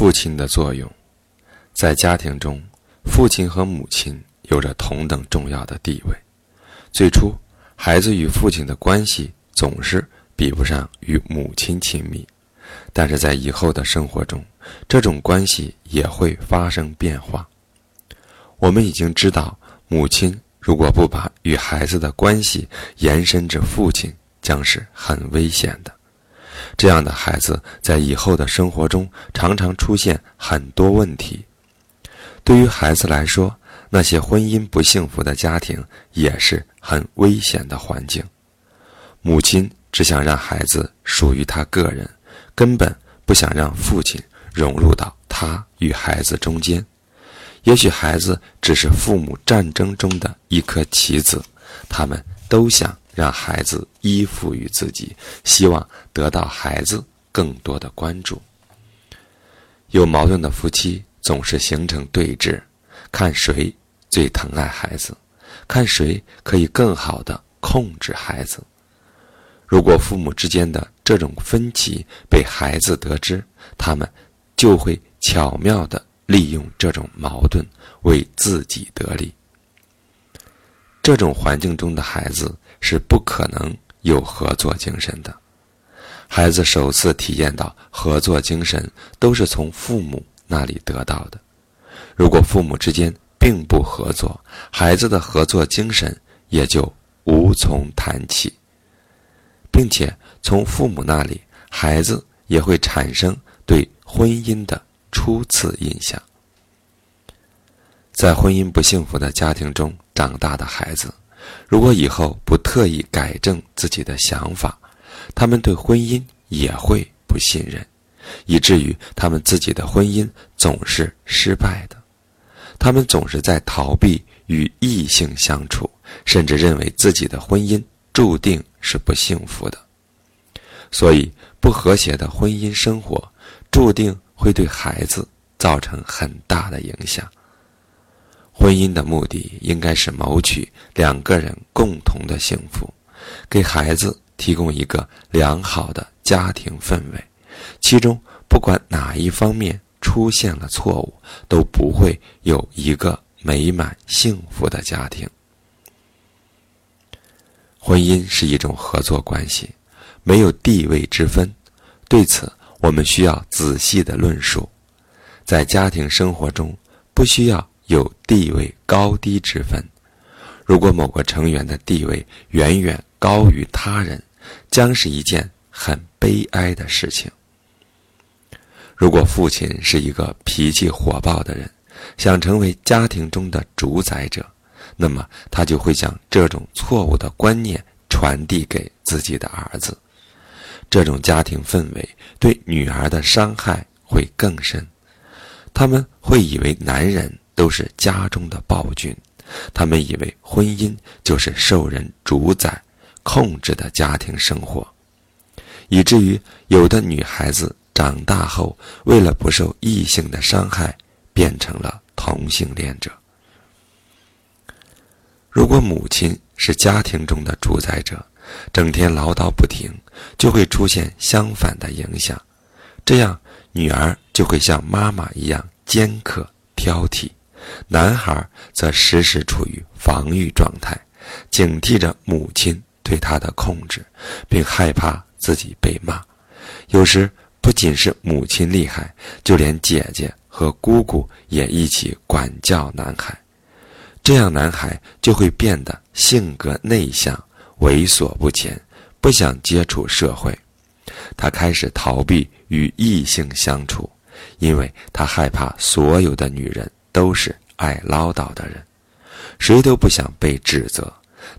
父亲的作用，在家庭中，父亲和母亲有着同等重要的地位。最初，孩子与父亲的关系总是比不上与母亲亲密，但是在以后的生活中，这种关系也会发生变化。我们已经知道，母亲如果不把与孩子的关系延伸至父亲，将是很危险的。这样的孩子在以后的生活中常常出现很多问题。对于孩子来说，那些婚姻不幸福的家庭也是很危险的环境。母亲只想让孩子属于他个人，根本不想让父亲融入到他与孩子中间。也许孩子只是父母战争中的一颗棋子，他们都想。让孩子依附于自己，希望得到孩子更多的关注。有矛盾的夫妻总是形成对峙，看谁最疼爱孩子，看谁可以更好的控制孩子。如果父母之间的这种分歧被孩子得知，他们就会巧妙的利用这种矛盾为自己得利。这种环境中的孩子。是不可能有合作精神的。孩子首次体验到合作精神，都是从父母那里得到的。如果父母之间并不合作，孩子的合作精神也就无从谈起，并且从父母那里，孩子也会产生对婚姻的初次印象。在婚姻不幸福的家庭中长大的孩子。如果以后不特意改正自己的想法，他们对婚姻也会不信任，以至于他们自己的婚姻总是失败的。他们总是在逃避与异性相处，甚至认为自己的婚姻注定是不幸福的。所以，不和谐的婚姻生活注定会对孩子造成很大的影响。婚姻的目的应该是谋取两个人共同的幸福，给孩子提供一个良好的家庭氛围，其中不管哪一方面出现了错误，都不会有一个美满幸福的家庭。婚姻是一种合作关系，没有地位之分，对此我们需要仔细的论述。在家庭生活中，不需要。有地位高低之分，如果某个成员的地位远远高于他人，将是一件很悲哀的事情。如果父亲是一个脾气火爆的人，想成为家庭中的主宰者，那么他就会将这种错误的观念传递给自己的儿子。这种家庭氛围对女儿的伤害会更深，他们会以为男人。都是家中的暴君，他们以为婚姻就是受人主宰、控制的家庭生活，以至于有的女孩子长大后，为了不受异性的伤害，变成了同性恋者。如果母亲是家庭中的主宰者，整天唠叨不停，就会出现相反的影响，这样女儿就会像妈妈一样尖刻、挑剔。男孩则时时处于防御状态，警惕着母亲对他的控制，并害怕自己被骂。有时不仅是母亲厉害，就连姐姐和姑姑也一起管教男孩。这样，男孩就会变得性格内向、猥琐不前，不想接触社会。他开始逃避与异性相处，因为他害怕所有的女人。都是爱唠叨的人，谁都不想被指责。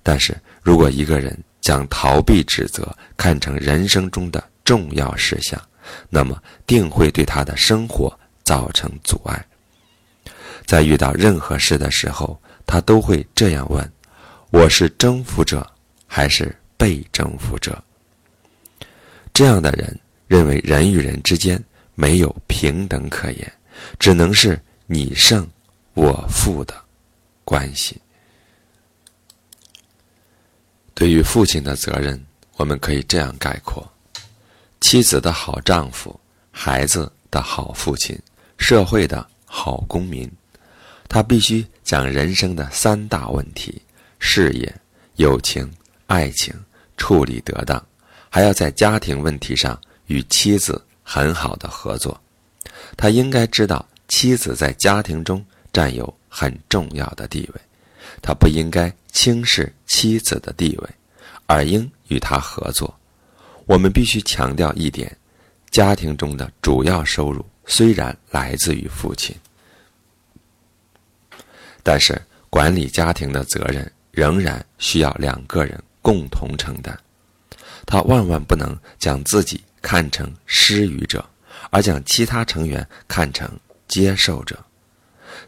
但是如果一个人将逃避指责看成人生中的重要事项，那么定会对他的生活造成阻碍。在遇到任何事的时候，他都会这样问：“我是征服者还是被征服者？”这样的人认为人与人之间没有平等可言，只能是。你胜，我负的关系。对于父亲的责任，我们可以这样概括：妻子的好丈夫，孩子的好父亲，社会的好公民。他必须将人生的三大问题——事业、友情、爱情——处理得当，还要在家庭问题上与妻子很好的合作。他应该知道妻子在家庭中占有很重要的地位，他不应该轻视妻子的地位，而应与他合作。我们必须强调一点：家庭中的主要收入虽然来自于父亲，但是管理家庭的责任仍然需要两个人共同承担。他万万不能将自己看成施予者，而将其他成员看成接受者。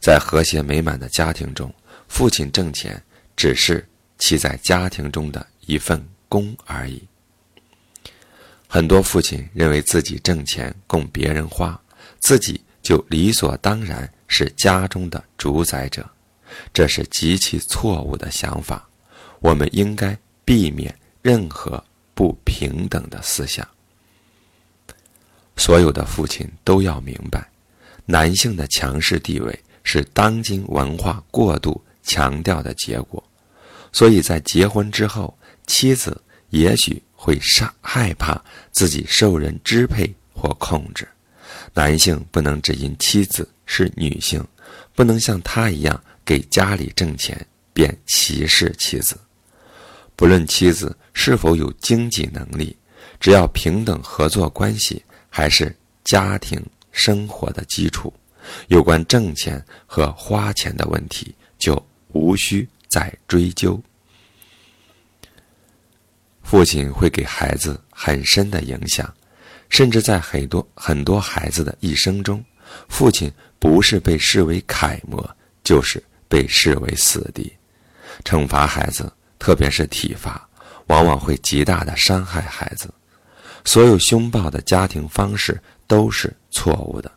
在和谐美满的家庭中，父亲挣钱只是其在家庭中的一份工而已。很多父亲认为自己挣钱供别人花，自己就理所当然是家中的主宰者，这是极其错误的想法。我们应该避免任何不平等的思想。所有的父亲都要明白，男性的强势地位是当今文化过度强调的结果，所以在结婚之后，妻子也许。会杀害怕自己受人支配或控制，男性不能只因妻子是女性，不能像他一样给家里挣钱，便歧视妻子。不论妻子是否有经济能力，只要平等合作关系还是家庭生活的基础，有关挣钱和花钱的问题就无需再追究。父亲会给孩子很深的影响，甚至在很多很多孩子的一生中，父亲不是被视为楷模，就是被视为死敌。惩罚孩子，特别是体罚，往往会极大的伤害孩子。所有凶暴的家庭方式都是错误的。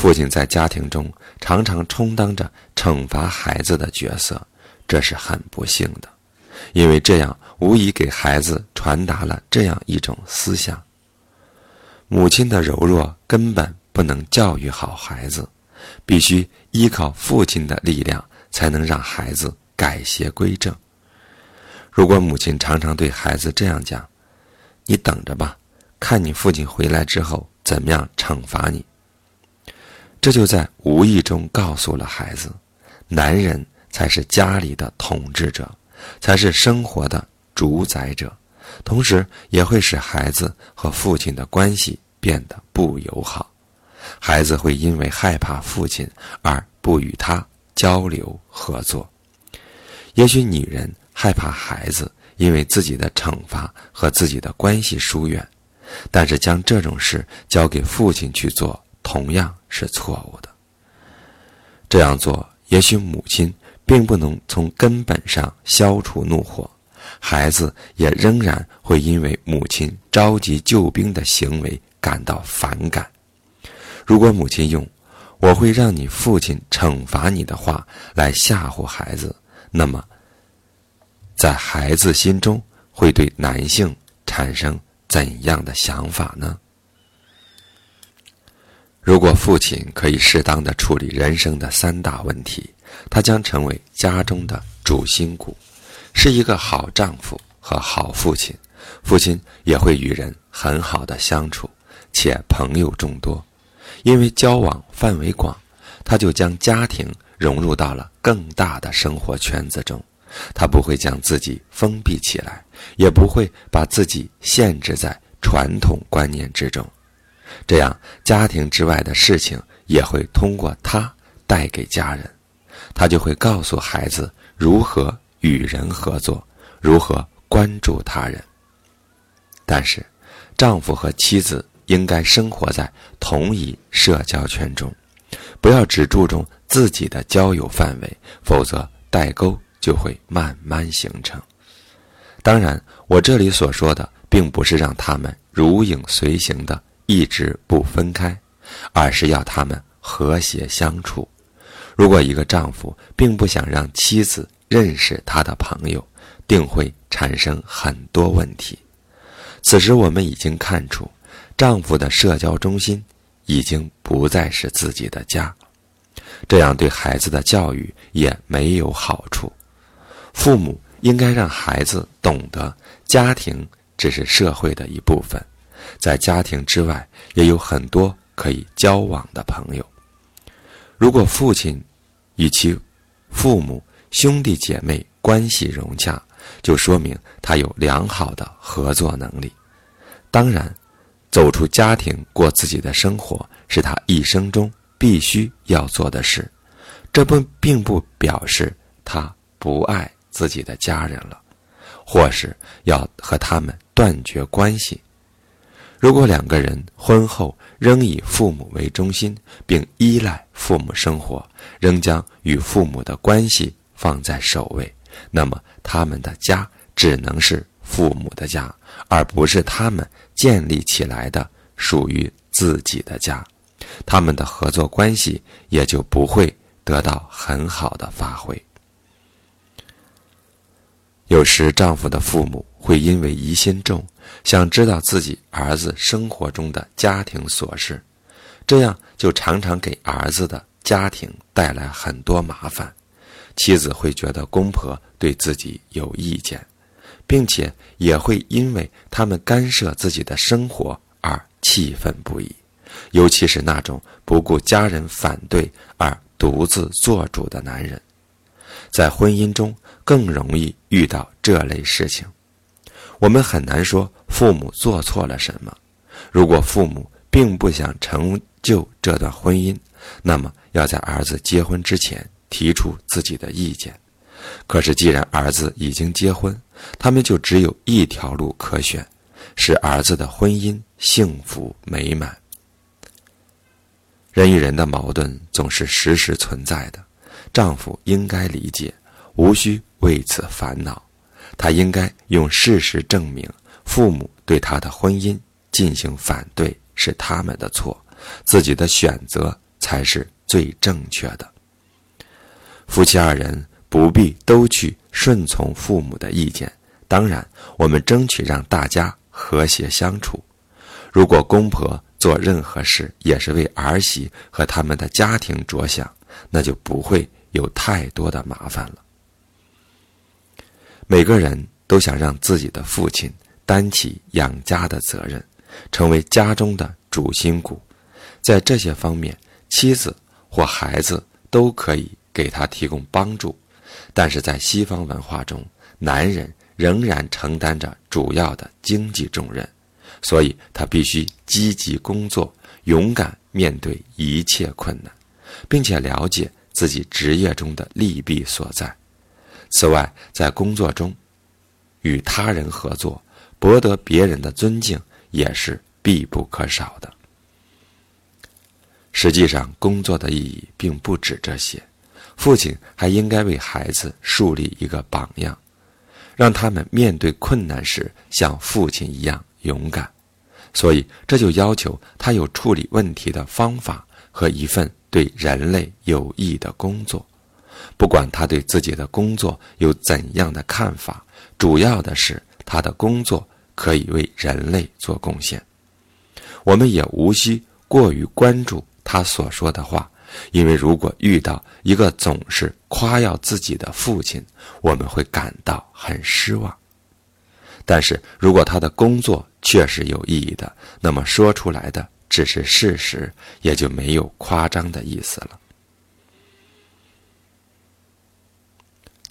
父亲在家庭中常常充当着惩罚孩子的角色，这是很不幸的。因为这样无疑给孩子传达了这样一种思想：母亲的柔弱根本不能教育好孩子，必须依靠父亲的力量才能让孩子改邪归正。如果母亲常常对孩子这样讲：“你等着吧，看你父亲回来之后怎么样惩罚你。”这就在无意中告诉了孩子，男人才是家里的统治者。才是生活的主宰者，同时也会使孩子和父亲的关系变得不友好。孩子会因为害怕父亲而不与他交流合作。也许女人害怕孩子因为自己的惩罚和自己的关系疏远，但是将这种事交给父亲去做，同样是错误的。这样做，也许母亲。并不能从根本上消除怒火，孩子也仍然会因为母亲召集救兵的行为感到反感。如果母亲用“我会让你父亲惩罚你”的话来吓唬孩子，那么，在孩子心中会对男性产生怎样的想法呢？如果父亲可以适当的处理人生的三大问题。他将成为家中的主心骨，是一个好丈夫和好父亲。父亲也会与人很好的相处，且朋友众多。因为交往范围广，他就将家庭融入到了更大的生活圈子中。他不会将自己封闭起来，也不会把自己限制在传统观念之中。这样，家庭之外的事情也会通过他带给家人。他就会告诉孩子如何与人合作，如何关注他人。但是，丈夫和妻子应该生活在同一社交圈中，不要只注重自己的交友范围，否则代沟就会慢慢形成。当然，我这里所说的，并不是让他们如影随形的一直不分开，而是要他们和谐相处。如果一个丈夫并不想让妻子认识他的朋友，定会产生很多问题。此时，我们已经看出，丈夫的社交中心已经不再是自己的家，这样对孩子的教育也没有好处。父母应该让孩子懂得，家庭只是社会的一部分，在家庭之外也有很多可以交往的朋友。如果父亲与其父母兄弟姐妹关系融洽，就说明他有良好的合作能力。当然，走出家庭过自己的生活是他一生中必须要做的事。这不并不表示他不爱自己的家人了，或是要和他们断绝关系。如果两个人婚后仍以父母为中心，并依赖父母生活，仍将与父母的关系放在首位，那么他们的家只能是父母的家，而不是他们建立起来的属于自己的家。他们的合作关系也就不会得到很好的发挥。有时，丈夫的父母会因为疑心重，想知道自己儿子生活中的家庭琐事，这样就常常给儿子的家庭带来很多麻烦。妻子会觉得公婆对自己有意见，并且也会因为他们干涉自己的生活而气愤不已。尤其是那种不顾家人反对而独自做主的男人，在婚姻中。更容易遇到这类事情，我们很难说父母做错了什么。如果父母并不想成就这段婚姻，那么要在儿子结婚之前提出自己的意见。可是，既然儿子已经结婚，他们就只有一条路可选，使儿子的婚姻幸福美满。人与人的矛盾总是时时存在的，丈夫应该理解。无需为此烦恼，他应该用事实证明，父母对他的婚姻进行反对是他们的错，自己的选择才是最正确的。夫妻二人不必都去顺从父母的意见，当然，我们争取让大家和谐相处。如果公婆做任何事也是为儿媳和他们的家庭着想，那就不会有太多的麻烦了。每个人都想让自己的父亲担起养家的责任，成为家中的主心骨。在这些方面，妻子或孩子都可以给他提供帮助。但是在西方文化中，男人仍然承担着主要的经济重任，所以他必须积极工作，勇敢面对一切困难，并且了解自己职业中的利弊所在。此外，在工作中，与他人合作，博得别人的尊敬也是必不可少的。实际上，工作的意义并不止这些，父亲还应该为孩子树立一个榜样，让他们面对困难时像父亲一样勇敢。所以，这就要求他有处理问题的方法和一份对人类有益的工作。不管他对自己的工作有怎样的看法，主要的是他的工作可以为人类做贡献。我们也无需过于关注他所说的话，因为如果遇到一个总是夸耀自己的父亲，我们会感到很失望。但是如果他的工作确实有意义的，那么说出来的只是事实，也就没有夸张的意思了。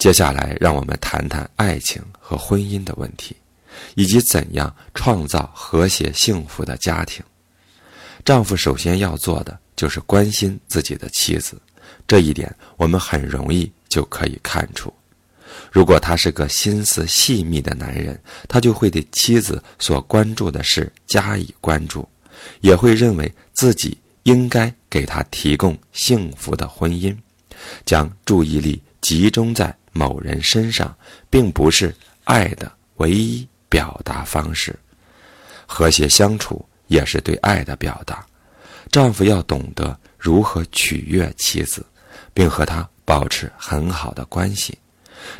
接下来，让我们谈谈爱情和婚姻的问题，以及怎样创造和谐幸福的家庭。丈夫首先要做的就是关心自己的妻子，这一点我们很容易就可以看出。如果他是个心思细密的男人，他就会对妻子所关注的事加以关注，也会认为自己应该给他提供幸福的婚姻，将注意力集中在。某人身上，并不是爱的唯一表达方式。和谐相处也是对爱的表达。丈夫要懂得如何取悦妻子，并和她保持很好的关系。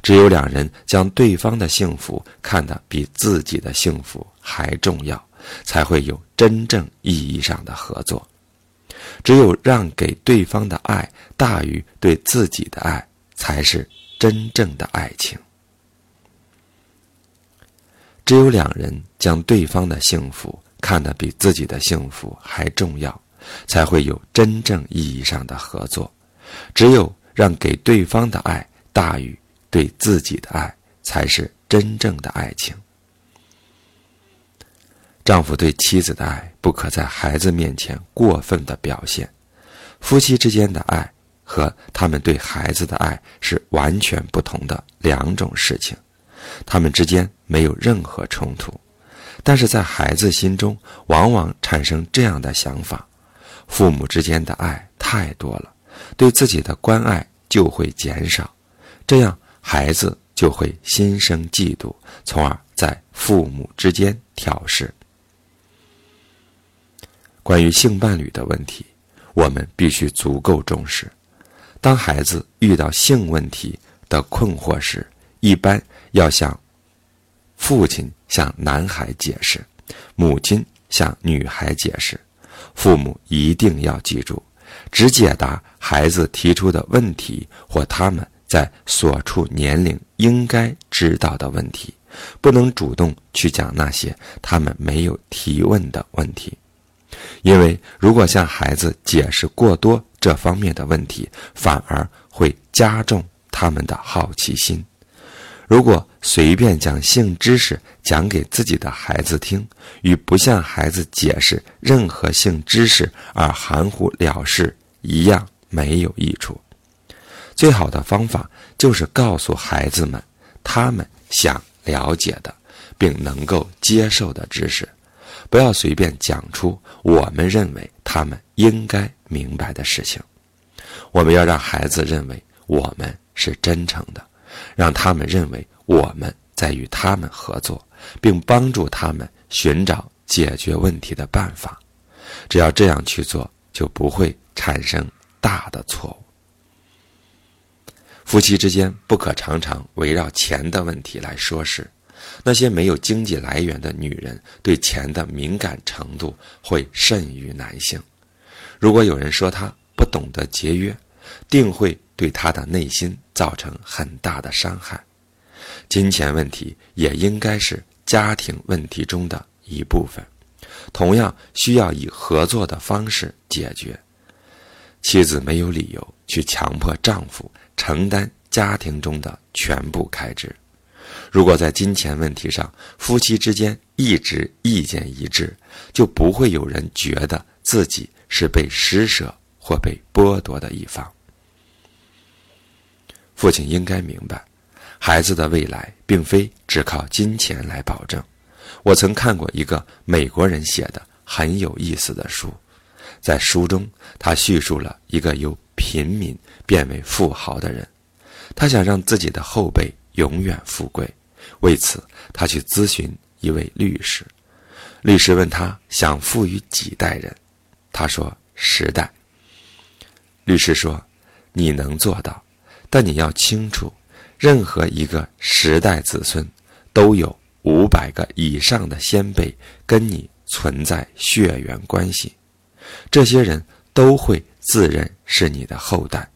只有两人将对方的幸福看得比自己的幸福还重要，才会有真正意义上的合作。只有让给对方的爱大于对自己的爱，才是真正的爱情。只有两人将对方的幸福看得比自己的幸福还重要，才会有真正意义上的合作。只有让给对方的爱大于对自己的爱，才是真正的爱情。丈夫对妻子的爱不可在孩子面前过分的表现，夫妻之间的爱和他们对孩子的爱是完全不同的两种事情，他们之间没有任何冲突，但是在孩子心中往往产生这样的想法：父母之间的爱太多了，对自己的关爱就会减少，这样孩子就会心生嫉妒，从而在父母之间挑事。关于性伴侣的问题，我们必须足够重视。当孩子遇到性问题的困惑时，一般要向父亲向男孩解释，母亲向女孩解释。父母一定要记住，只解答孩子提出的问题或他们在所处年龄应该知道的问题，不能主动去讲那些他们没有提问的问题。因为如果向孩子解释过多这方面的问题，反而会加重他们的好奇心。如果随便将性知识讲给自己的孩子听，与不向孩子解释任何性知识而含糊了事一样，没有益处。最好的方法就是告诉孩子们他们想了解的，并能够接受的知识。不要随便讲出我们认为他们应该明白的事情。我们要让孩子认为我们是真诚的，让他们认为我们在与他们合作，并帮助他们寻找解决问题的办法。只要这样去做，就不会产生大的错误。夫妻之间不可常常围绕钱的问题来说事。那些没有经济来源的女人对钱的敏感程度会甚于男性。如果有人说他不懂得节约，定会对他的内心造成很大的伤害。金钱问题也应该是家庭问题中的一部分，同样需要以合作的方式解决。妻子没有理由去强迫丈夫承担家庭中的全部开支。如果在金钱问题上夫妻之间一直意见一致，就不会有人觉得自己是被施舍或被剥夺的一方。父亲应该明白，孩子的未来并非只靠金钱来保证。我曾看过一个美国人写的很有意思的书，在书中他叙述了一个由平民变为富豪的人，他想让自己的后辈永远富贵。为此，他去咨询一位律师。律师问他想富于几代人，他说十代。律师说：“你能做到，但你要清楚，任何一个十代子孙都有五百个以上的先辈跟你存在血缘关系，这些人都会自认是你的后代。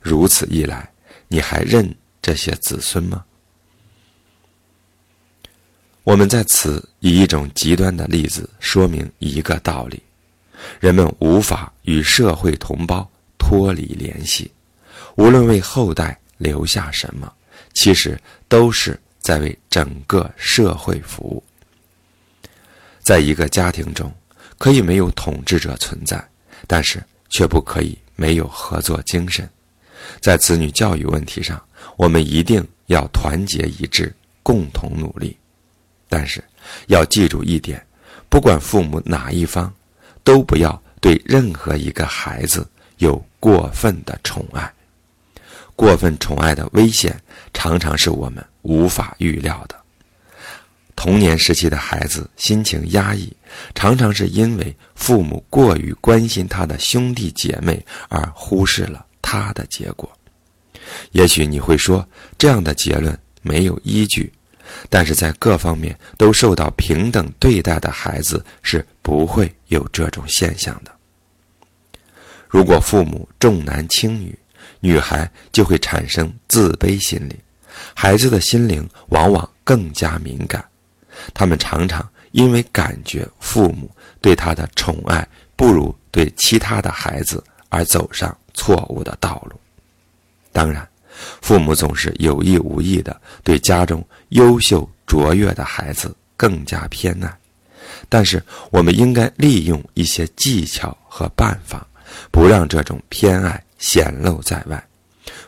如此一来，你还认这些子孙吗？”我们在此以一种极端的例子说明一个道理：人们无法与社会同胞脱离联系，无论为后代留下什么，其实都是在为整个社会服务。在一个家庭中，可以没有统治者存在，但是却不可以没有合作精神。在子女教育问题上，我们一定要团结一致，共同努力。但是，要记住一点：不管父母哪一方，都不要对任何一个孩子有过分的宠爱。过分宠爱的危险，常常是我们无法预料的。童年时期的孩子心情压抑，常常是因为父母过于关心他的兄弟姐妹，而忽视了他的结果。也许你会说，这样的结论没有依据。但是在各方面都受到平等对待的孩子是不会有这种现象的。如果父母重男轻女，女孩就会产生自卑心理，孩子的心灵往往更加敏感，他们常常因为感觉父母对他的宠爱不如对其他的孩子而走上错误的道路。当然，父母总是有意无意的对家中优秀卓越的孩子更加偏爱，但是我们应该利用一些技巧和办法，不让这种偏爱显露在外，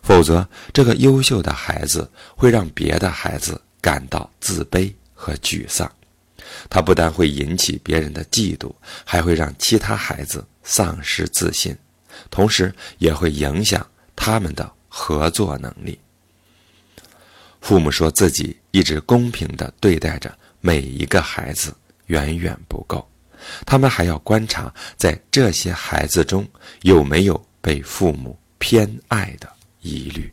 否则这个优秀的孩子会让别的孩子感到自卑和沮丧，他不但会引起别人的嫉妒，还会让其他孩子丧失自信，同时也会影响他们的。合作能力。父母说自己一直公平地对待着每一个孩子，远远不够，他们还要观察在这些孩子中有没有被父母偏爱的疑虑。